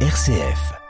RCF.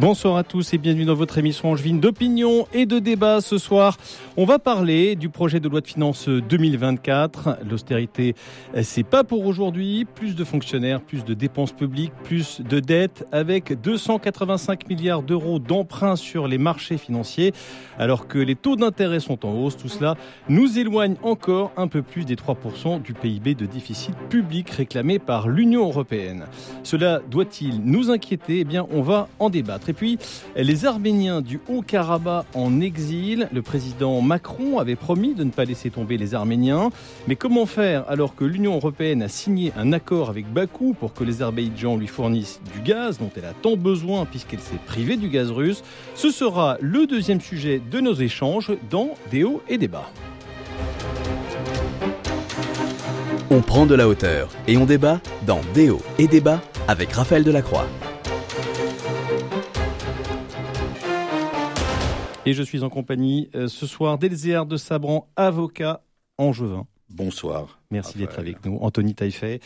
Bonsoir à tous et bienvenue dans votre émission angevine d'opinion et de débat. Ce soir, on va parler du projet de loi de finances 2024. L'austérité, c'est pas pour aujourd'hui. Plus de fonctionnaires, plus de dépenses publiques, plus de dettes avec 285 milliards d'euros d'emprunts sur les marchés financiers alors que les taux d'intérêt sont en hausse. Tout cela nous éloigne encore un peu plus des 3% du PIB de déficit public réclamé par l'Union européenne. Cela doit-il nous inquiéter? Eh bien, on va en débattre. Et puis, les Arméniens du Haut-Karabakh en exil. Le président Macron avait promis de ne pas laisser tomber les Arméniens. Mais comment faire alors que l'Union européenne a signé un accord avec Bakou pour que l'Azerbaïdjan lui fournisse du gaz dont elle a tant besoin puisqu'elle s'est privée du gaz russe? Ce sera le deuxième sujet de nos échanges dans Des hauts et débats. On prend de la hauteur et on débat dans Déo et débat avec Raphaël Delacroix. Et je suis en compagnie euh, ce soir d'Elzéar de Sabran, avocat angevin. Bonsoir. Merci d'être avec nous. Anthony Taillefer,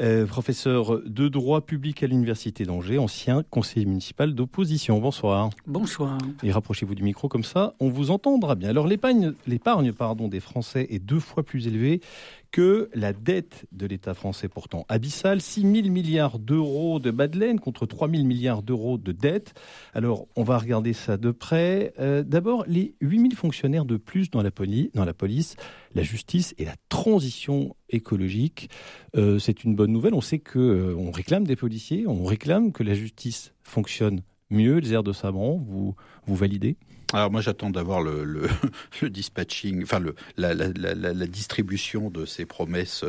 euh, professeur de droit public à l'Université d'Angers, ancien conseiller municipal d'opposition. Bonsoir. Bonsoir. Et rapprochez-vous du micro comme ça, on vous entendra bien. Alors l'épargne, l'épargne pardon, des Français est deux fois plus élevée que la dette de l'État français pourtant abyssale, 6 000 milliards d'euros de Madeleine contre 3 000 milliards d'euros de dette. Alors on va regarder ça de près. Euh, D'abord, les 8 000 fonctionnaires de plus dans la, police, la justice et la transition écologique, euh, c'est une bonne nouvelle. On sait que euh, on réclame des policiers, on réclame que la justice fonctionne mieux. Les airs de Sabran, vous, vous validez? Alors moi j'attends d'avoir le, dispatching, enfin le, la, la, distribution de ces promesses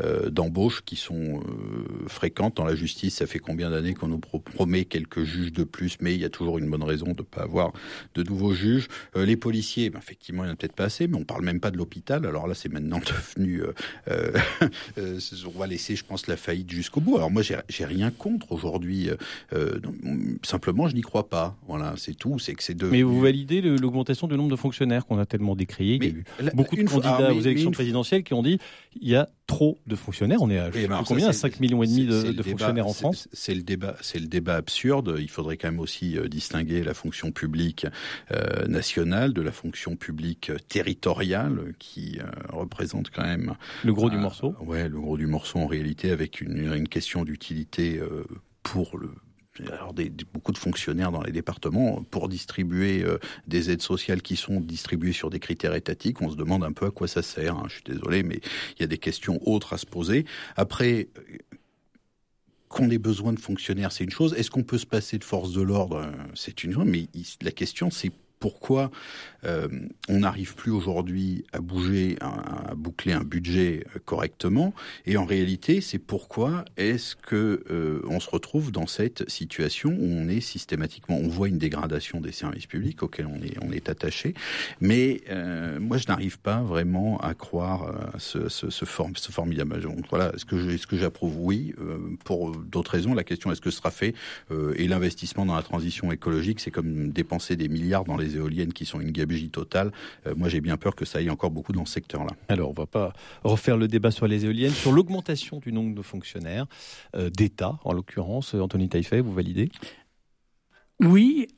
euh, d'embauche qui sont euh, fréquentes dans la justice. Ça fait combien d'années qu'on nous promet quelques juges de plus, mais il y a toujours une bonne raison de ne pas avoir de nouveaux juges. Euh, les policiers, ben, effectivement il n'y en a peut-être pas assez, mais on parle même pas de l'hôpital. Alors là c'est maintenant devenu, euh, euh, on va laisser je pense la faillite jusqu'au bout. Alors moi j'ai rien contre aujourd'hui, simplement je n'y crois pas. Voilà c'est tout, c'est Mais vous validez l'augmentation du nombre de fonctionnaires qu'on a tellement décrié. Mais, il y a eu beaucoup de candidats fois, ah, aux élections présidentielles qui ont dit il y a trop de fonctionnaires. On est à oui, combien ça, 5 millions et demi de, de fonctionnaires en France C'est le débat, c'est le débat absurde. Il faudrait quand même aussi euh, distinguer la fonction publique euh, nationale de la fonction publique territoriale qui euh, représente quand même le gros du morceau. Ouais, le gros du morceau en réalité avec une, une question d'utilité euh, pour le alors beaucoup de fonctionnaires dans les départements pour distribuer euh, des aides sociales qui sont distribuées sur des critères étatiques. On se demande un peu à quoi ça sert. Hein. Je suis désolé, mais il y a des questions autres à se poser. Après, qu'on ait besoin de fonctionnaires, c'est une chose. Est-ce qu'on peut se passer de force de l'ordre? C'est une chose. Mais la question, c'est pourquoi euh, on n'arrive plus aujourd'hui à bouger, à, boucler un budget correctement. Et en réalité, c'est pourquoi est-ce que euh, on se retrouve dans cette situation où on est systématiquement, on voit une dégradation des services publics auxquels on est, on attaché. Mais euh, moi, je n'arrive pas vraiment à croire ce, ce, ce, form, ce formidable. Donc voilà, est-ce que j'approuve? Oui. Euh, pour d'autres raisons, la question est-ce que ce sera fait euh, Et l'investissement dans la transition écologique, c'est comme dépenser des milliards dans les éoliennes qui sont une gabegie totale. Euh, moi, j'ai bien peur que ça aille encore beaucoup dans ce secteur-là. Alors, on va pas refaire le débat sur les éoliennes, sur l'augmentation du nombre de fonctionnaires euh, d'État, en l'occurrence. Anthony Taillefer, vous validez? Oui,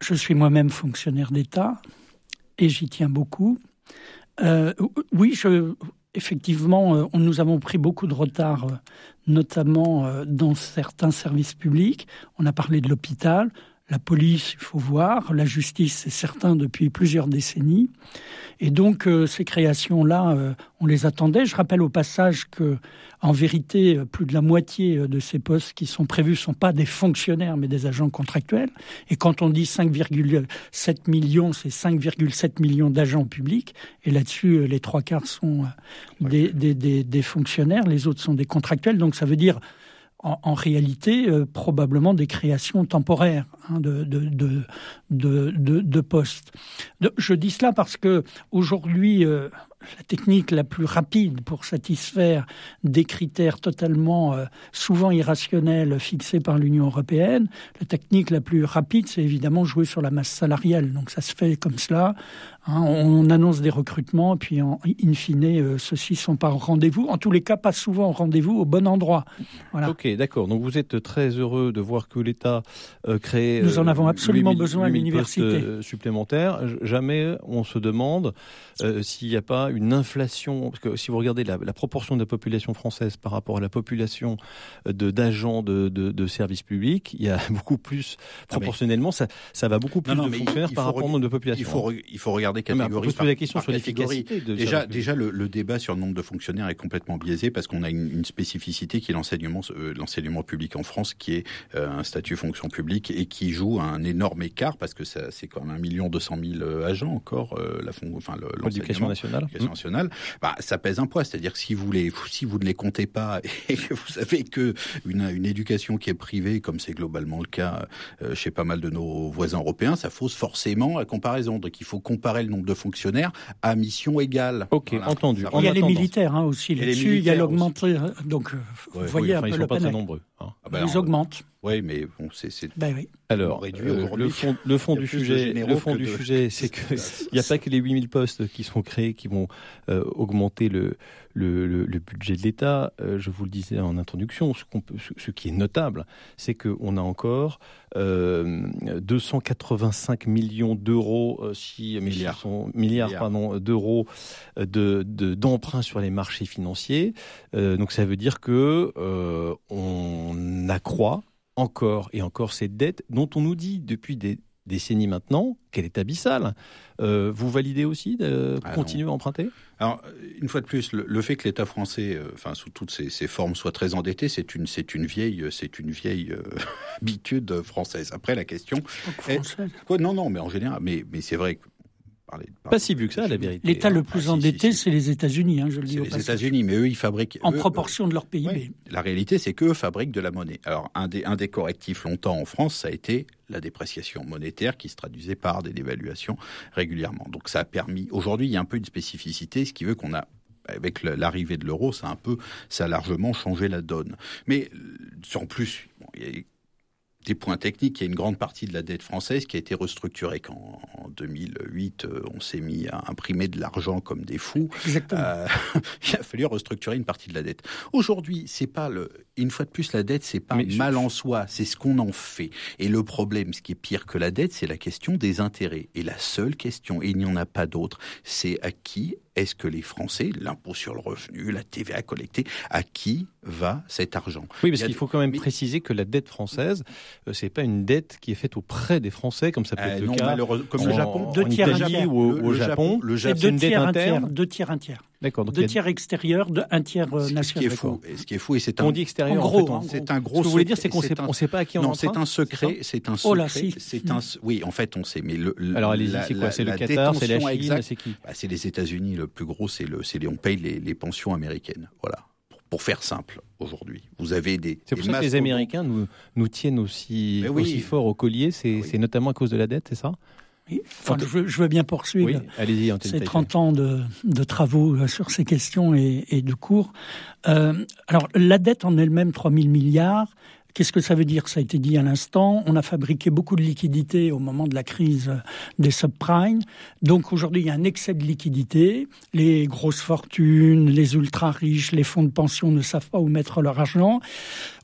je suis moi-même fonctionnaire d'État et j'y tiens beaucoup. Euh, oui, je, effectivement, nous avons pris beaucoup de retard, notamment dans certains services publics. On a parlé de l'hôpital, la police, il faut voir, la justice, c'est certain depuis plusieurs décennies. Et donc euh, ces créations-là, euh, on les attendait. Je rappelle au passage que, en vérité, plus de la moitié de ces postes qui sont prévus sont pas des fonctionnaires, mais des agents contractuels. Et quand on dit 5,7 millions, c'est 5,7 millions d'agents publics. Et là-dessus, les trois quarts sont des, des, des, des fonctionnaires, les autres sont des contractuels. Donc ça veut dire en, en réalité euh, probablement des créations temporaires hein, de, postes. je dis cela parce que aujourd'hui, euh, la technique la plus rapide pour satisfaire des critères totalement euh, souvent irrationnels fixés par l'Union européenne. La technique la plus rapide, c'est évidemment jouer sur la masse salariale. Donc ça se fait comme cela. Hein. on annonce des recrutements, puis in fine, euh, ceux-ci sont pas au rendez-vous. En tous les cas, pas souvent au rendez-vous au bon endroit. Ok, d'accord. Donc vous êtes très heureux de voir que l'État euh, crée. Nous en avons absolument besoin à l'université. supplémentaires. Jamais on se demande s'il n'y a pas une inflation, parce que si vous regardez la, proportion de la population française par rapport à la population de d'agents de, de, services publics, il y a beaucoup plus, proportionnellement, ça, ça va beaucoup plus de fonctionnaires par rapport au nombre de population. Il faut, il faut regarder catégorie par, la question sur l'efficacité. Déjà, déjà le, débat sur le nombre de fonctionnaires est complètement biaisé parce qu'on a une, spécificité qui est l'enseignement euh, l'enseignement public en France, qui est euh, un statut fonction publique et qui joue un énorme écart parce que c'est quand même un million deux cent mille agents encore, euh, la enfin l'éducation nationale nationale, bah, ça pèse un poids. C'est-à-dire que si vous, les, si vous ne les comptez pas et que vous savez que une, une éducation qui est privée, comme c'est globalement le cas euh, chez pas mal de nos voisins européens, ça fausse forcément la comparaison. Donc il faut comparer le nombre de fonctionnaires à mission égale. Ok, entendu. Il y a les militaires hein, aussi là-dessus. Il y a l'augmenté. Donc vous voyez un peu ils sont pas très nombreux. Hein. Ah ben, ils augmentent. Oui, mais bon, c'est. Ben oui. Alors, euh, le fond, le fond du sujet, le fond du sujet, c'est que il n'y a pas que les 8000 postes qui sont créés qui vont euh, augmenter le, le, le, budget de l'État. Euh, je vous le disais en introduction, ce, qu'on peut, ce, qui est notable, c'est qu'on a encore 285 millions d'euros, si milliards, sont, milliards, pardon, d'euros de, d'emprunt sur les marchés financiers. donc ça veut dire que on accroît encore et encore cette dette dont on nous dit depuis des décennies maintenant qu'elle est abyssale. Euh, vous validez aussi de ah continuer à emprunter? Alors, une fois de plus, le, fait que l'État français, euh, enfin sous toutes ses, formes, soit très endetté, c'est une, c'est une vieille, c'est une vieille euh, habitude française. Après, la question, quoi, non, non, mais en général, mais, mais c'est vrai que pas si vu que ça, la vérité. L'État le plus ah, endetté, c'est les États-Unis, hein, je le dis. les États-Unis, mais eux, ils fabriquent. En proportion de leur PIB. la réalité, c'est qu'eux fabriquent de la monnaie. Alors, un des, un des correctifs longtemps en France, ça a été la dépréciation monétaire qui se traduisait par des dévaluations régulièrement. Donc, ça a permis. Aujourd'hui, il y a un peu une spécificité, ce qui veut qu'on a avec l'arrivée de l'euro, ça a un peu, ça a largement changé la donne. Mais en plus, des points techniques. Il y a une grande partie de la dette française qui a été restructurée. Quand en 2008, euh, on s'est mis à imprimer de l'argent comme des fous. Euh, il a fallu restructurer une partie de la dette. Aujourd'hui, c'est pas le. Une fois de plus, la dette, c'est pas mal en soi. C'est ce qu'on en fait. Et le problème, ce qui est pire que la dette, c'est la question des intérêts. Et la seule question, et il n'y en a pas d'autre, c'est à qui est-ce que les Français, l'impôt sur le revenu, la TVA collectée, à qui va cet argent? Oui, parce qu'il faut quand même préciser que la dette française, euh, c'est pas une dette qui est faite auprès des Français, comme ça peut être euh, le cas comme le Japon, deux tiers Italie ou au, Japon. Le Japon, deux tiers interne, deux tiers un tiers. D'accord. Deux tiers extérieurs, de, un tiers national. Ce qui est fou, et ce qui est fou, et c'est un. On dit extérieur. En gros, c'est un gros. Ce que vous voulez dire, c'est qu'on ne sait pas à qui on Non, c'est un secret. C'est un secret. C'est un. Oui, en fait, on sait. Mais le. Alors allez-y, c'est quoi C'est le Qatar, c'est la Chine, c'est qui bah, C'est les États-Unis. Le plus gros, c'est le. C'est on paye les, pensions américaines. Voilà pour faire simple aujourd'hui. Vous avez des. C'est pour ça que les Américains nous, nous tiennent aussi, aussi fort au collier. C'est notamment à cause de la dette, c'est ça? Enfin, je, veux bien poursuivre. Oui, ces 30 ans de, de, travaux euh, sur ces questions et, et de cours. Euh, alors, la dette en elle-même, 3 000 milliards, Qu'est-ce que ça veut dire? Ça a été dit à l'instant. On a fabriqué beaucoup de liquidités au moment de la crise des subprimes. Donc aujourd'hui, il y a un excès de liquidités. Les grosses fortunes, les ultra riches, les fonds de pension ne savent pas où mettre leur argent.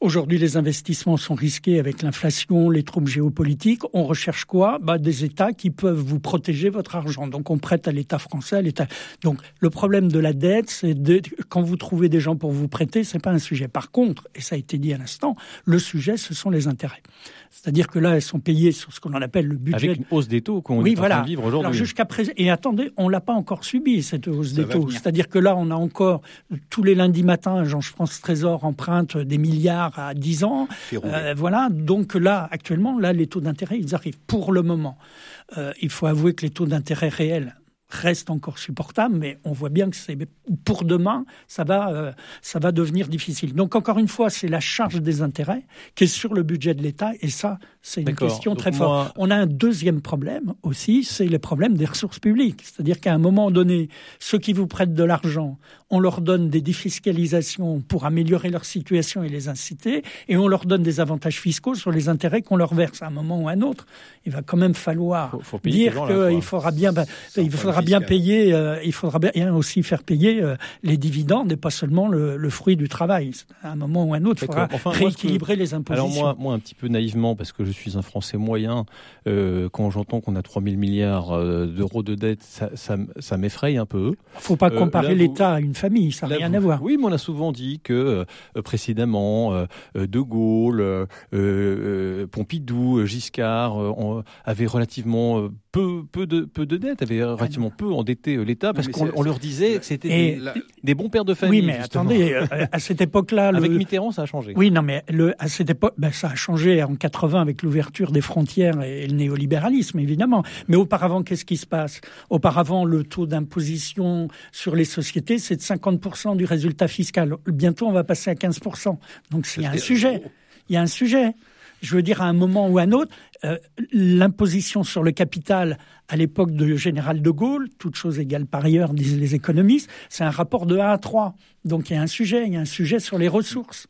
Aujourd'hui, les investissements sont risqués avec l'inflation, les troubles géopolitiques. On recherche quoi? Bah, Des États qui peuvent vous protéger votre argent. Donc on prête à l'État français, à l'État. Donc le problème de la dette, c'est de... quand vous trouvez des gens pour vous prêter, c'est pas un sujet. Par contre, et ça a été dit à l'instant, le sujet, ce sont les intérêts. C'est-à-dire que là, elles sont payées sur ce qu'on appelle le budget. Avec une hausse des taux qu'on oui, est voilà. en train de vivre aujourd'hui. Alors jusqu'à présent, et attendez, on l'a pas encore subi cette hausse des taux. C'est-à-dire que là, on a encore tous les lundis matins, Jean France Trésor emprunte des milliards à 10 ans. Euh, voilà. Donc là, actuellement, là, les taux d'intérêt, ils arrivent pour le moment. Euh, il faut avouer que les taux d'intérêt réels reste encore supportable, mais on voit bien que c'est pour demain, ça va, euh, ça va devenir difficile. Donc encore une fois, c'est la charge des intérêts qui est sur le budget de l'État, et ça, c'est une question très forte. On a un deuxième problème aussi, c'est le problème des ressources publiques. C'est-à-dire qu'à un moment donné, ceux qui vous prêtent de l'argent, on leur donne des défiscalisations pour améliorer leur situation et les inciter, et on leur donne des avantages fiscaux sur les intérêts qu'on leur verse à un moment ou à un autre. Il va quand même falloir dire qu'il faudra bien, il faudra bien payer, euh, il faudra bien aussi faire payer euh, les dividendes et pas seulement le, fruit du travail. À un moment ou un autre, il faudra rééquilibrer les impositions. Alors moi, moi, un petit peu naïvement, parce que je suis un Français moyen, euh, quand j'entends qu'on a 3 000 milliards d'euros de dette, ça, ça, m'effraie un peu. Il ne faut pas comparer l'État à une famille, ça n'a rien à voir. Oui, mais on a souvent dit que précédemment, De Gaulle, Pompidou, Giscard avaient relativement peu, peu, de, peu de dettes, avaient relativement peu endetté euh, l'État parce qu'on leur disait que c'était des, bons pères de famille. Oui, mais attendez, euh, à cette époque-là. Avec Mitterrand, ça a changé. Oui, non, mais le, à cette époque, ben, ça a changé en 80 avec l'ouverture des frontières et le néolibéralisme, évidemment. Mais auparavant, qu'est-ce qui se passe? Auparavant, le taux d'imposition sur les sociétés, c'est de 50% du résultat fiscal. Bientôt, on va passer à 15%. Donc, il y a un sujet. Il y a un sujet je veux dire, à un moment ou à un autre, euh, l'imposition sur le capital à l'époque de général de Gaulle, toute chose égale par ailleurs, disent les économistes, c'est un rapport de 1 à 3. Donc il y a un sujet, il y a un sujet sur les ressources.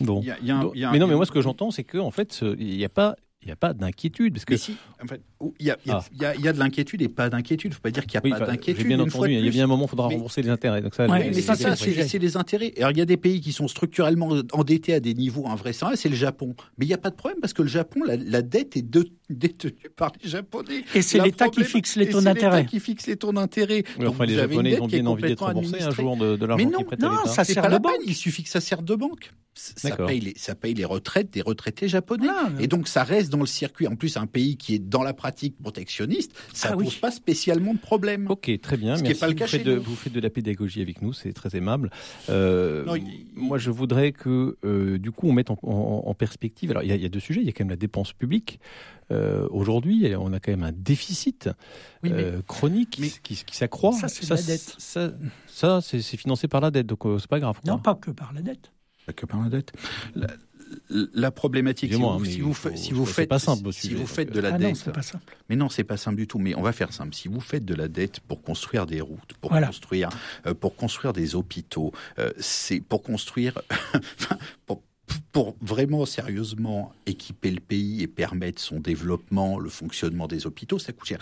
Bon. mais non, mais moi ce que j'entends, c'est qu'en en fait, il n'y a pas il n'y a pas d'inquiétude. Parce que... si, en fait, il y, a, ah. y, a, y, a, de l'inquiétude et pas d'inquiétude. Il ne faut pas dire qu'il n'y a pas d'inquiétude. J'ai bien entendu, il y a bien un moment où il faudra rembourser les intérêts. Donc ça, mais ça, c'est les intérêts. Alors, il y a des pays qui sont structurellement endettés à des niveaux invraisemblables, c'est le Japon. Mais il n'y a pas de problème parce que le Japon, la, dette est détenue par les Japonais. Et c'est l'État qui fixe les taux d'intérêt. C'est l'État qui fixe les taux d'intérêt. enfin, les Japonais ont bien envie d'être remboursés un jour de, de l'argent qu'ils prêtent à l'État. ça sert de banque. Il suffit que ça serve de banque. Ça paye, les, ça paye les retraites des retraités japonais. Et donc, ça reste dans le circuit. En plus, un pays qui est dans la pratique protectionniste, ça ne ah pose pas spécialement de problème. Ok, très bien. Merci. Pas le cas vous, faites de, vous faites de la pédagogie avec nous, c'est très aimable. Euh, moi, je voudrais que, euh, du coup, on mette en, perspective. Alors, il y, a deux sujets. Il y a quand même la dépense publique. Euh, aujourd'hui, on a quand même un déficit chronique qui, s'accroît. Ça, c'est la dette. Ça, ça c'est financé par la dette, donc c'est pas grave. Non, pas que par la dette. Pas que par la dette la problématique, si vous, si vous, si vous faites, pas simple, si vous faites de la ah dette, pas simple. mais non, c'est pas simple du tout. Mais on va faire simple. Si vous faites de la dette pour construire des routes, pour construire, euh, pour construire des hôpitaux, euh, c'est pour construire, pour, pour vraiment sérieusement équiper le pays et permettre son développement, le fonctionnement des hôpitaux, ça coûte cher.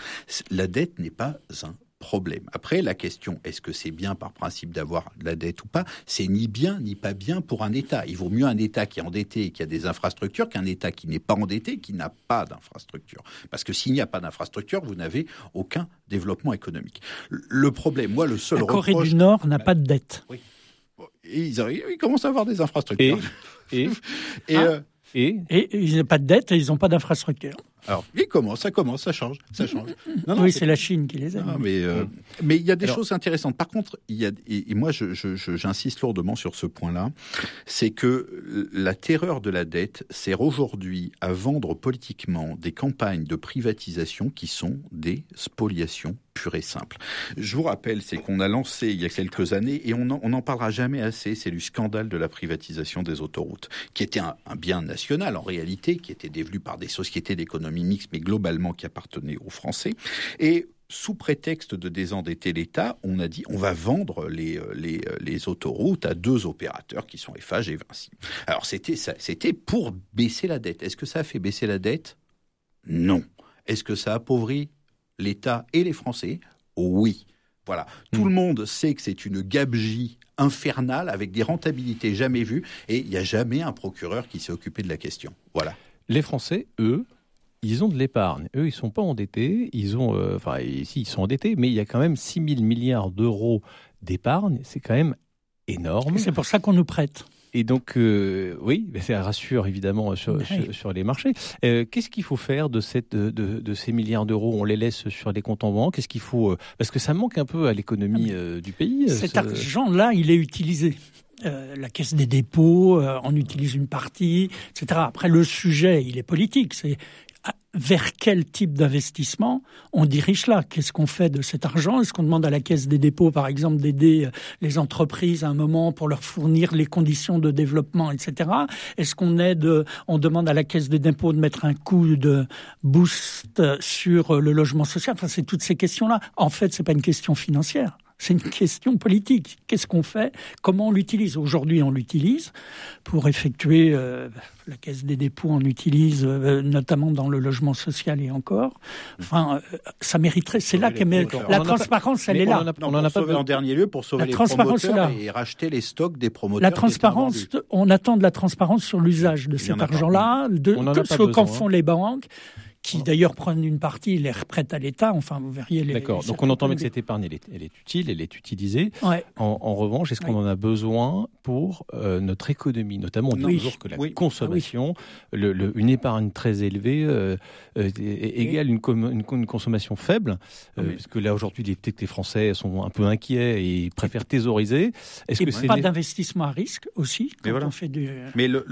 La dette n'est pas un problème. Après, la question, est-ce que c'est bien par principe d'avoir de la dette ou pas C'est ni bien ni pas bien pour un État. Il vaut mieux un État qui est endetté et qui a des infrastructures qu'un État qui n'est pas endetté et qui n'a pas d'infrastructures. Parce que s'il n'y a pas d'infrastructure, vous n'avez aucun développement économique. Le problème, moi, le seul La Corée du Nord n'a pas de dette. Oui. Et ils, commencent à avoir des infrastructures. Et, et, euh, et, et ils n'ont pas de dette et ils n'ont pas d'infrastructure. Alors, il commence, ça commence, ça change, ça change. oui, c'est la Chine qui les aime. mais euh, mais il y a des choses intéressantes. Par contre, il y a et, moi, j'insiste lourdement sur ce point-là, c'est que la terreur de la dette sert aujourd'hui à vendre politiquement des campagnes de privatisation qui sont des spoliations pures et simples. Je vous rappelle, c'est qu'on a lancé il y a quelques années et on n'en parlera jamais assez. C'est du scandale de la privatisation des autoroutes, qui était un, un bien national en réalité, qui était dévolu par des sociétés d'économie mixte, mais globalement qui appartenait aux Français. Et sous prétexte de désendetter l'État, on a dit on va vendre les, euh, les, euh, les, autoroutes à deux opérateurs qui sont Eiffage et Vinci. Alors c'était c'était pour baisser la dette. Est-ce que ça a fait baisser la dette? Non. Est-ce que ça appauvrit l'État et les Français? Oui. Voilà. Tout hmm. le monde sait que c'est une gabegie infernale avec des rentabilités jamais vues et il n'y a jamais un procureur qui s'est occupé de la question. Voilà. Les Français, eux, ils ont de l'épargne. Eux, ils sont pas endettés. Ils ont, euh, enfin, ici, ils sont endettés, mais il y a quand même 6 000 milliards d'euros d'épargne. C'est quand même énorme. C'est pour ça qu'on nous prête. Et donc, euh, oui, ça rassure évidemment sur, sur, les marchés. Euh, qu'est-ce qu'il faut faire de, cette, de, de ces milliards d'euros? On les laisse sur les comptes en banque Qu'est-ce qu'il faut Parce que ça manque un peu à l'économie ah, du pays. Cet argent-là, il est utilisé. la caisse des dépôts, on utilise une partie, etc. Après, le sujet, il est politique. C'est vers quel type d'investissement on dirige là? Qu'est-ce qu'on fait de cet argent? Est-ce qu'on demande à la Caisse des dépôts, par exemple, d'aider euh, les entreprises à un moment pour leur fournir les conditions de développement, etc. Est-ce qu'on aide, on demande à la Caisse des dépôts de mettre un coup de boost sur le logement social? Enfin, c'est toutes ces questions-là. En fait, c'est pas une question financière. C'est une question politique. Qu'est-ce qu'on fait? Comment on l'utilise? Aujourd'hui, on l'utilise pour effectuer, euh, la Caisse des dépôts en utilise, euh, notamment dans le logement social et encore. Enfin, euh, ça mériterait. C'est là que la transparence, elle est là. On en a pas en dernier lieu pour sauver les promoteurs et racheter les stocks des promoteurs. La transparence, on attend de la transparence sur l'usage de cet argent-là, de ce qu'en font les banques qui d'ailleurs prennent une partie, les reprêtent à l'État. Enfin, vous verriez les. D'accord. Donc on entend bien que cette épargne, elle est, utile, elle est utilisée. En, revanche, est-ce qu'on en a besoin pour euh, notre économie? Notamment, on dit toujours que la consommation, le, une épargne très élevée euh, euh, égale une, une, consommation faible. parce que là, aujourd'hui, les, les Français sont un peu inquiets et préfèrent thésauriser. Est-ce que c'est. Pas d'investissement à risque aussi quand on fait du. Mais le,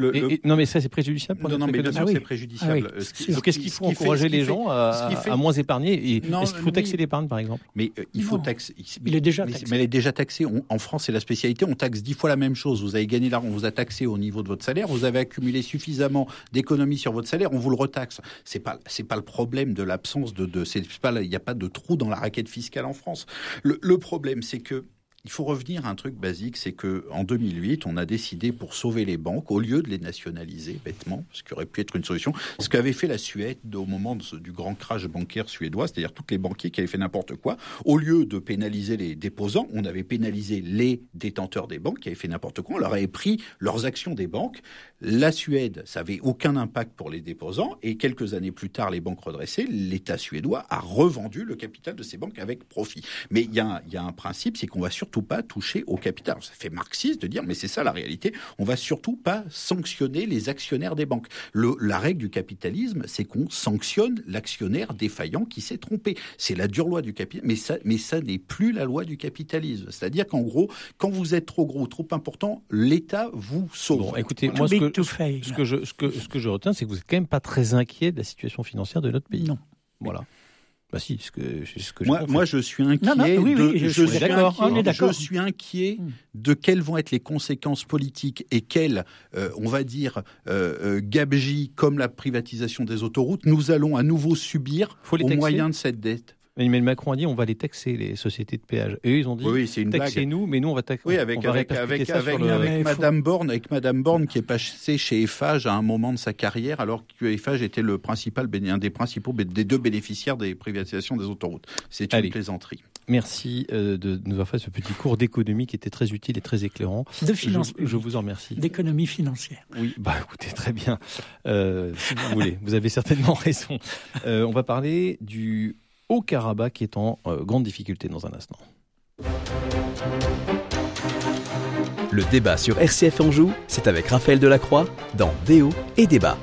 non, mais ça, c'est préjudiciable pour Non, non, mais bien sûr, c'est préjudiciable. Donc, qu'est-ce qu'il faut encourager les gens à, moins épargner. Est-ce qu'il faut taxer l'épargne, par exemple? Mais euh, il faut taxer. Il est déjà taxé. Mais, elle est déjà taxée. en France, c'est la spécialité. On taxe dix fois la même chose. Vous avez gagné l'argent, on vous a taxé au niveau de votre salaire. Vous avez accumulé suffisamment d'économies sur votre salaire, on vous le retaxe. C'est pas, c'est pas le problème de l'absence de, de c'est pas, il n'y a pas de trou dans la raquette fiscale en France. le problème, c'est que il faut revenir à un truc basique, c'est que en 2008, on a décidé pour sauver les banques, au lieu de les nationaliser bêtement, ce qui aurait pu être une solution, ce qu'avait fait la Suède au moment du grand crash bancaire suédois, c'est-à-dire tous les banquiers qui avaient fait n'importe quoi, au lieu de pénaliser les déposants, on avait pénalisé les détenteurs des banques qui avaient fait n'importe quoi, on leur avait pris leurs actions des banques. La Suède, ça avait aucun impact pour les déposants, et quelques années plus tard, les banques redressées, l'État suédois a revendu le capital de ces banques avec profit. Mais il y, a, y a un principe, c'est qu'on va surtout pas toucher au capital. Ça fait marxiste de dire, mais c'est ça la réalité. On va surtout pas sanctionner les actionnaires des banques. Le, la règle du capitalisme, c'est qu'on sanctionne l'actionnaire défaillant qui s'est trompé. C'est la dure loi du capitalisme, mais ça, mais ça n'est plus la loi du capitalisme. C'est-à-dire qu'en gros, quand vous êtes trop gros, trop important, l'État vous sauve. Bon, écoutez, moi, ce que, ce que, je, ce que, ce que je retiens, c'est que vous êtes quand même pas très inquiet de la situation financière de notre pays. Non. Voilà. Bah si, ce que, ce que moi, moi, je suis inquiet. de, je, suis inquiet, je suis inquiet de quelles vont être les conséquences politiques et quelles, euh, on va dire, euh, euh, gabegies comme la privatisation des autoroutes, nous allons à nouveau subir au moyen de cette dette. Emmanuel Macron a dit on va les taxer, les sociétés de péage. Et eux, ils ont dit oui, c'est taxez-nous, mais nous, on va taxer. Oui, avec, avec, avec, avec, Madame Borne, avec Madame Borne qui est passée chez Eiffage à un moment de sa carrière, alors que Eiffage était le principal, un des principaux, des deux bénéficiaires des privatisations des autoroutes. C'est une plaisanterie. Merci euh, de nous avoir fait ce petit cours d'économie qui était très utile et très éclairant. De finance. Je, vous en remercie. D'économie financière. Oui, bah écoutez, très bien. Euh, si vous voulez, vous avez certainement raison. Euh, on va parler du au Karabakh qui est en euh, grande difficulté dans un instant. Le débat sur RCF Anjou, c'est avec Raphaël Delacroix dans Déo et Débat.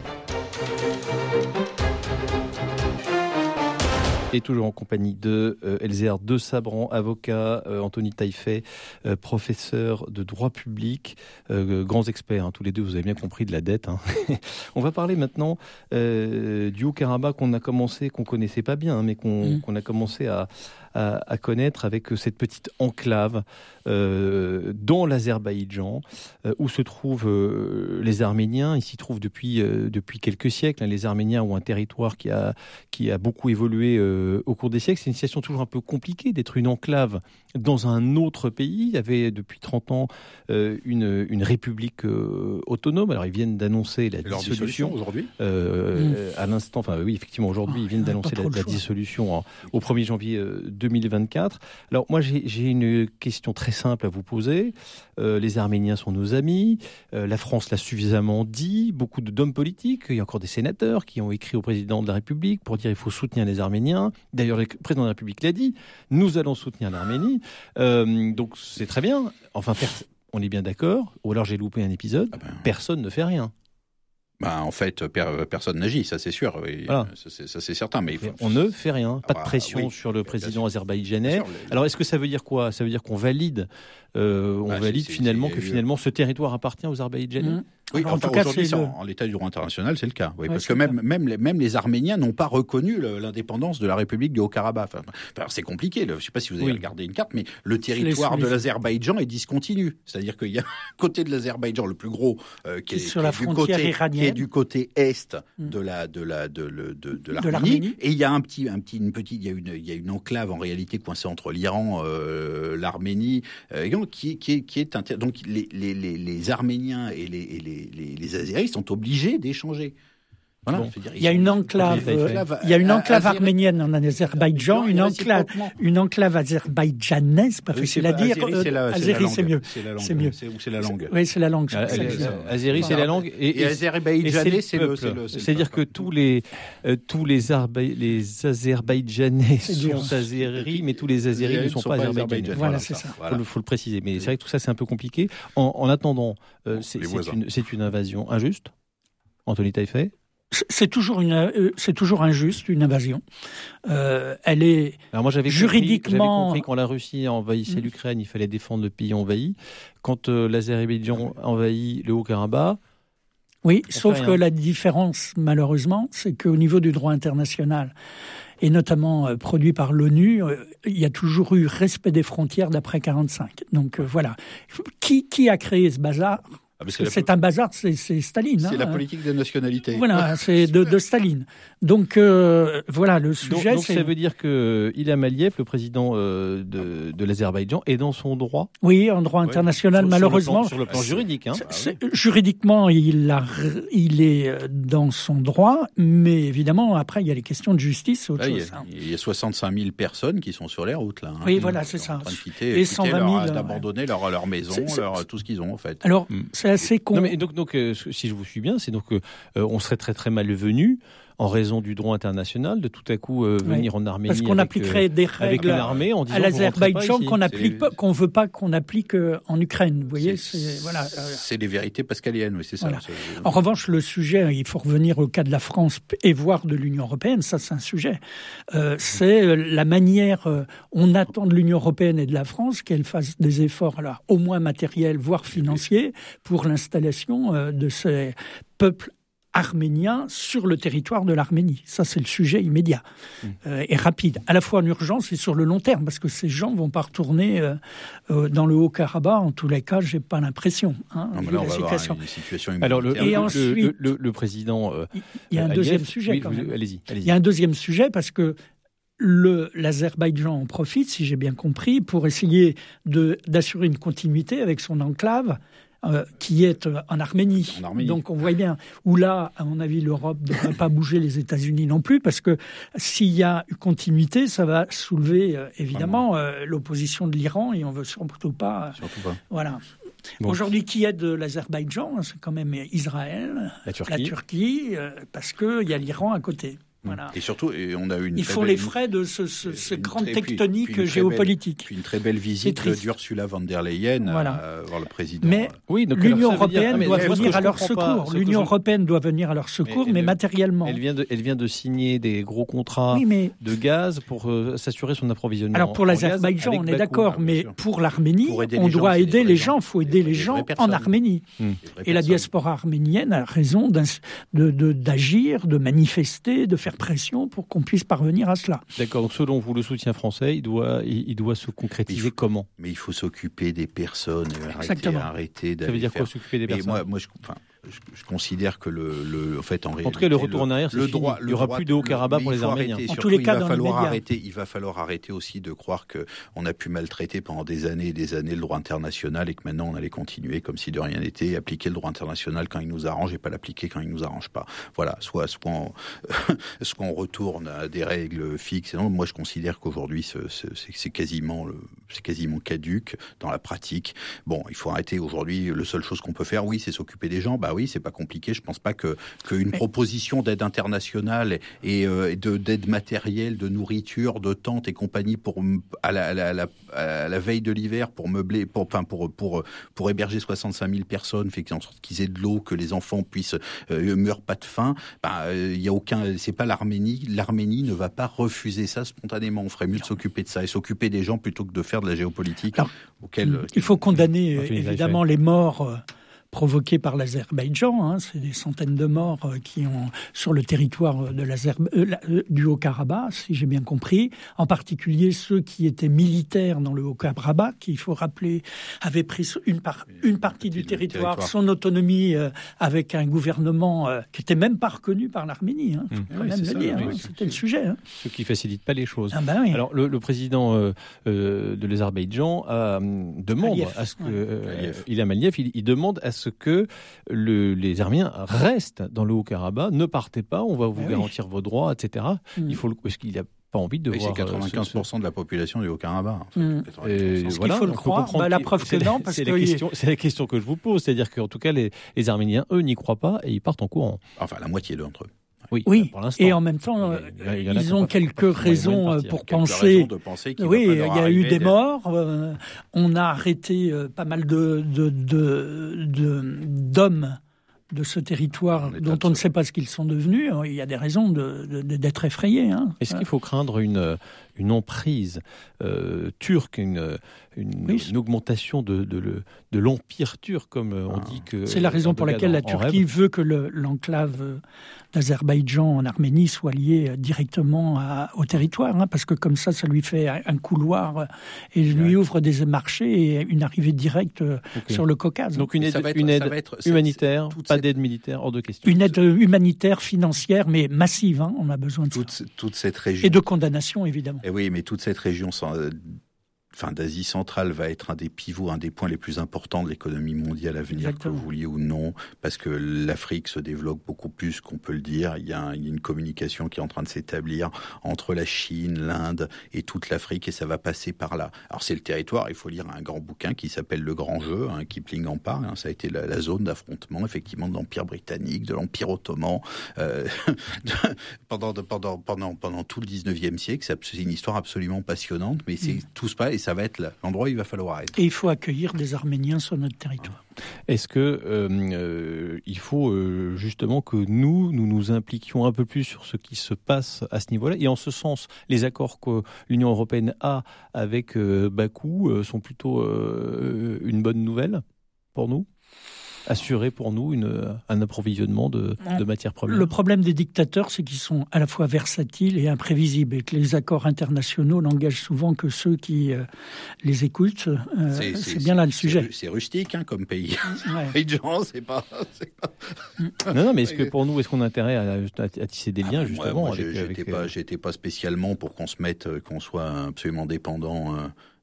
Et toujours en compagnie de euh, Elzéar de Sabran, avocat, euh, Anthony Taillefer, euh, professeur de droit public, grands experts, hein, tous les deux, vous avez bien compris de la dette. Hein. On va parler maintenant du Haut-Karabakh qu'on a commencé, qu'on connaissait pas bien, hein, mais mm. qu'on a commencé à, à, connaître avec cette petite enclave euh, dans l'Azerbaïdjan, euh, où se trouvent euh, les Arméniens. Ils s'y trouvent depuis, depuis quelques siècles. Les Arméniens ont un territoire qui a, qui a beaucoup évolué au cours des siècles. C'est une situation toujours un peu compliquée d'être une enclave dans un autre pays. Il y avait depuis 30 ans une, une république autonome. Alors ils viennent d'annoncer la dissolution aujourd'hui? Mmh. À l'instant, enfin oui, effectivement, aujourd'hui, ils viennent ah, d'annoncer la, dissolution au 1er janvier 2024. Alors moi j'ai une question très simple à vous poser. Euh, les Arméniens sont nos amis, euh, la France l'a suffisamment dit, beaucoup d'hommes politiques, il y a encore des sénateurs qui ont écrit au président de la République pour dire il faut soutenir les Arméniens. D'ailleurs le président de la République l'a dit, nous allons soutenir l'Arménie. Euh, donc c'est très bien. Enfin on est bien d'accord, ou alors j'ai loupé un épisode, ah ben. personne ne fait rien. Bah, en fait, personne n'agit, ça c'est sûr, ça c'est certain. Mais on ne fait rien, pas de ah, pression sur le président azerbaïdjanais. Alors est-ce que ça veut dire quoi? Ça veut dire qu'on valide, euh, on bah, valide finalement que finalement ce territoire appartient aux Azerbaïdjanais? Mmh. Oui, en tout cas, en, l'état du droit international, c'est le cas. Oui, parce que même, même, les, même les Arméniens n'ont pas reconnu l'indépendance de la République du Haut-Karabakh. Enfin, c'est compliqué. Je ne sais pas si vous avez regardé une carte, mais le territoire de l'Azerbaïdjan est discontinu. C'est-à-dire qu'il y a un côté de l'Azerbaïdjan, le plus gros, euh, qui, est, sur la côté, qui est du côté est mm. de la de la de, de, de, l'Arménie. Et il y a un petit, un petit, une petite, il y a une, il y a une enclave en réalité coincée entre l'Iran, euh, l'Arménie, euh, qui, qui est, qui est donc les, les, les, les Arméniens et les, et les, les, les sont obligés d'échanger il y a une enclave, il y a une enclave arménienne en Azerbaïdjan, une enclave, une enclave azerbaïdjanaise, pas facile à dire. Azéri, c'est mieux. C'est mieux. C'est la langue. Oui, c'est la langue. Azéri, c'est la langue. Et azerbaïdjanais, c'est le C'est-à-dire que tous les tous les les Azerbaïdjanais sont azéris, mais tous les azéris ne sont pas azerbaïdjanais. Voilà, c'est ça. Il faut le préciser. Mais c'est vrai que tout ça, c'est un peu compliqué. En attendant, c'est une invasion injuste. Anthony Taillefer c'est toujours une, euh, c'est toujours injuste une invasion. Euh, elle est Alors moi, j'avais juridiquement. Compris, quand la Russie envahissait mm. l'Ukraine, il fallait défendre le pays envahi. Quand euh, l'Azerbaïdjan envahit le Haut-Karabakh. Oui, sauf que la différence, malheureusement, c'est qu'au niveau du droit international, et notamment euh, produit par l'ONU, il y a toujours eu respect des frontières d'après 45. Donc voilà. Qui, qui a créé ce bazar? Ah, c'est un bazar, c'est Staline. C'est la hein. politique des nationalités. Voilà, c'est de, Staline. Donc euh, voilà, le sujet. Donc, ça veut dire que Ilham Aliyev, le président euh, de, de l'Azerbaïdjan, est dans son droit? Oui, en droit international, malheureusement. Sur le plan, juridique. Hein. Juridiquement, il, a, il est euh, dans son droit, mais évidemment, après, il y a les questions de justice, autre chose. Hein. Il y, a, 65 000 personnes qui sont sur les routes là. oui, voilà, c'est ça. et 120 000 d'abandonner leur, leur maison, leur, tout ce qu'ils ont en fait. Alors, mm. c'est assez con. mais donc, donc euh, si je vous suis bien, c'est donc euh, on serait très très malvenu en raison du droit international de tout à coup euh, venir en Arménie parce qu'on appliquerait des règles armée en à l'Azerbaïdjan qu'on applique qu'on veut pas qu'on applique en Ukraine. Vous voyez, c'est voilà. C'est les vérités pascaliennes, oui, c'est ça. En revanche, le sujet, il faut revenir au cas de la France et voire de l'Union européenne. Ça, c'est un sujet. Euh, c'est la manière. on attend de l'Union européenne et de la France qu'elle fasse des efforts, alors au moins matériels, voire financiers, pour l'installation de ces peuples arméniens sur le territoire de l'Arménie. Ça, c'est le sujet immédiat mmh. euh, et rapide, à la fois en urgence et sur le long terme, parce que ces gens vont pas retourner euh, euh, dans le Haut-Karabakh. En tous les cas, j'ai pas l'impression. Hein, la situation. Alors, le, et ensuite, le, président. il y a un deuxième sujet. Allez-y. il y a un deuxième sujet parce que l'Azerbaïdjan en profite, si j'ai bien compris, pour essayer d'assurer une continuité avec son enclave euh, qui est euh, en Arménie. Donc on voit bien où là, à mon avis, l'Europe ne devrait pas bouger, les États-Unis non plus, parce que s'il y a une continuité, ça va soulever euh, évidemment l'opposition de l'Iran et on veut surtout pas. Surtout pas. Voilà. Aujourd'hui, qui aide l'Azerbaïdjan? C'est quand même Israël, la Turquie, la Turquie parce qu'il y a l'Iran à côté. Et surtout, on a une. Il faut les frais de ce, ce, grande tectonique géopolitique. puis une très belle visite d'Ursula von der Leyen euh, voir le président. Mais oui, l'Union européenne doit venir à leur secours. L'Union européenne doit venir à leur secours, mais, matériellement. Elle vient, de, elle vient de signer des gros contrats de gaz pour euh, s'assurer son approvisionnement. Alors pour l'Azerbaïdjan, on est d'accord, mais pour l'Arménie, on doit aider les gens. Il faut aider les gens en Arménie. Hmm. Et la diaspora arménienne a raison d'agir, de manifester, de faire pression pour qu'on puisse parvenir à cela. D'accord. Donc selon vous, le soutien français, il doit, il, doit se concrétiser comment? Mais il faut s'occuper des personnes, Exactement. arrêter, Ça veut dire quoi s'occuper des personnes? moi, moi, je, enfin, je, considère que le, le en fait, en, en tout cas, le retour en arrière, c'est fini. Droit, il n'y aura plus de Haut-Karabakh pour les Arméniens. En tous les cas, il va falloir arrêter. Il va falloir arrêter aussi de croire que on a pu maltraiter pendant des années et des années le droit international et que maintenant on allait continuer comme si de rien n'était, appliquer le droit international quand il nous arrange et pas l'appliquer quand il nous arrange pas. Voilà, soit soit on, soit on retourne à des règles fixes. Non, moi, je considère qu'aujourd'hui, c'est quasiment c'est quasiment caduque dans la pratique. Bon, il faut arrêter aujourd'hui. La seule chose qu'on peut faire, oui, c'est s'occuper des gens. Bah bah oui, c'est pas compliqué. Je pense pas que qu'une proposition d'aide internationale et, euh, de d'aide matérielle, de nourriture, de tentes et compagnie pour à la, à la, à la, veille de l'hiver pour meubler, pour enfin pour pour pour héberger 65 000 personnes, fait en sorte qu'ils aient de l'eau, que les enfants puissent euh, meurent pas de faim. Bah euh, il y a aucun, c'est pas l'Arménie. L'Arménie ne va pas refuser ça spontanément. On ferait mieux de s'occuper de ça et s'occuper des gens plutôt que de faire de la géopolitique. auquel, il faut condamner évidemment les morts provoquée par l'Azerbaïdjan. Hein. C'est des centaines de morts euh, qui ont sur le territoire de euh, du Haut-Karabakh, si j'ai bien compris. En particulier ceux qui étaient militaires dans le Haut-Karabakh, qui, il faut rappeler, avaient pris une, une partie du territoire, son autonomie avec un gouvernement qui était même pas reconnu par l'Arménie. Hein. Mmh. même le dire. Hein. C'était le sujet. Hein. Ce qui facilite pas les choses. Ah ben Alors le, président de l'Azerbaïdjan demande à ce que Ilham Aliyev, il, demande à ce que le, les Arméniens restent dans le Haut-Karabakh, ne partez pas, on va vous eh garantir vos droits, etc. Mm. Il faut parce qu'il a pas envie de voir. C'est 95% de la population du Haut-Karabakh. Mm. Il faut le croire. Bah, la preuve que non, c'est la, question, la question que je vous pose, c'est-à-dire qu'en tout cas les, les Arméniens, eux, n'y croient pas et ils partent en courant. Enfin, la moitié d'entre eux. Oui, oui. et en même temps, ils ont quelques raisons pour penser. oui, il y a eu des morts. Euh, on a arrêté euh, pas mal de d'hommes de, ce territoire dont on ne sait pas ce qu'ils sont devenus. Il y a des raisons d'être effrayés. Hein. Est-ce qu'il faut craindre une une emprise euh, turque, une, une, augmentation de, de, l'empire turc, comme on ah. dit que. C'est la raison pour laquelle la Turquie veut que l'enclave d'Azerbaïdjan en Arménie soit liée directement au territoire, hein, parce que comme ça, ça lui fait un couloir et lui ouvre des marchés et une arrivée directe sur le Caucase. Donc une aide, une aide humanitaire, pas d'aide militaire, hors de question. Une aide humanitaire, financière, mais massive. Hein, on a besoin de toute, ça. Toute cette région. Et de condamnation, évidemment. Et oui, mais toute cette région euh, enfin, d'Asie centrale va être un des pivots, un des points les plus importants de l'économie mondiale à venir, que vous vouliez ou non, parce que l'Afrique se développe beaucoup plus qu'on peut le dire. Il y, a, une communication qui est en train de s'établir entre la Chine, l'Inde et toute l'Afrique, et ça va passer par là. Alors c'est le territoire, il faut lire un grand bouquin qui s'appelle Le Grand Jeu, hein, Kipling en parle, hein. ça a été la, zone d'affrontement, effectivement, de l'Empire britannique, de l'Empire ottoman, euh, pendant, pendant, pendant, pendant tout le 19e siècle. C'est une histoire absolument passionnante, mais c'est mm. tout se passe, ça va être l'endroit où il va falloir être. Et il faut accueillir des Arméniens sur notre territoire. Est-ce que euh, euh, il faut euh, justement que nous, nous nous impliquions un peu plus sur ce qui se passe à ce niveau-là Et en ce sens, les accords que l'Union européenne a avec Bakou sont plutôt une bonne nouvelle pour nous? Assurer pour nous une, un approvisionnement de, de matières premières. Le problème des dictateurs, c'est qu'ils sont à la fois versatiles et imprévisibles, et que les accords internationaux n'engagent souvent que ceux qui euh, les écoutent. Euh, c'est bien là le sujet. C'est rustique hein, comme pays. c'est pas, Non, non, mais est-ce que pour nous, est-ce qu'on a intérêt à, tisser des liens ah, justement moi, J'étais pas, euh, pas spécialement pour qu'on se mette, qu'on soit absolument dépendant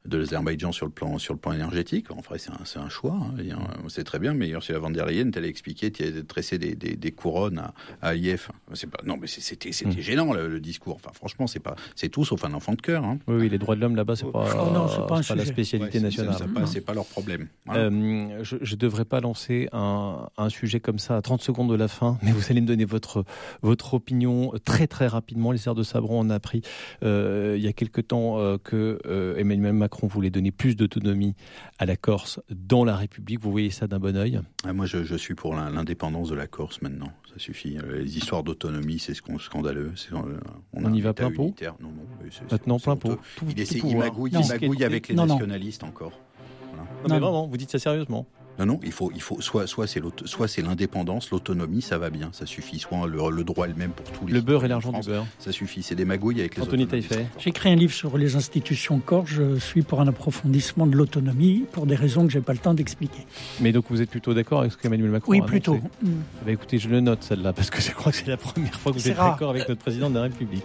de l'Azerbaïdjan sur le plan sur le plan énergétique. En vrai, c'est un, un, choix. Hein. C'est très bien. Mais si la van der Leyen, elle a expliqué, tu tressé des, des, des, couronnes à, à pas non, mais c'était c'était mm. gênant le, discours. Enfin, franchement, c'est pas c'est tout sauf un enfant de cœur. Hein. Oui, oui, les droits de l'homme là-bas, c'est pas, oh non, pas, pas la spécialité nationale. C'est pas, leur problème. Euh, je, je devrais pas lancer un, un sujet comme ça à 30 secondes de la fin, mais vous allez me donner votre votre opinion très très rapidement. Les serres de Sabron, on a appris euh, il y a quelque temps euh, que euh, Emmanuel Macron on voulait donner plus d'autonomie à la Corse dans la République. Vous voyez ça d'un bon oeil? Ah, Moi, je, suis pour l'indépendance de la Corse maintenant. Ça suffit. Euh, les histoires d'autonomie, c'est scandaleux. Euh, on, y va plein pot? Non, non. Maintenant, plein pot. il, magouille, avec les nationalistes encore. Non, mais vraiment, vous dites ça sérieusement non, non, il faut, il faut soit, soit c'est soit c'est l'indépendance, l'autonomie, ça va bien, ça suffit. Soit le, droit elle-même pour tous les. Le beurre et l'argent du beurre. Ça suffit. C'est des magouilles avec les. Anthony Taillefer. J'ai écrit un livre sur les institutions corps. Je suis pour un approfondissement de l'autonomie pour des raisons que j'ai pas le temps d'expliquer. Mais donc vous êtes plutôt d'accord avec ce qu'Emmanuel Macron oui, a plutôt. Mm. Bah, écoutez, je le note celle-là parce que je crois que c'est la première fois que vous êtes d'accord avec notre président de la République.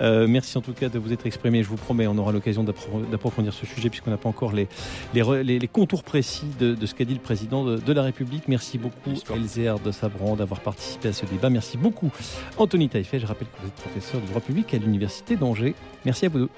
Euh, merci en tout cas de vous être exprimé. Je vous promets, on aura l'occasion d'approfondir ce sujet puisqu'on n'a pas encore les, les, les, contours précis de, de ce qu'a dit président de, de la République. Merci beaucoup Elzéar de Sabran d'avoir participé à ce débat. Merci beaucoup Anthony Taillefer. Je rappelle que vous êtes professeur de droit public à l'Université d'Angers. Merci à vous deux.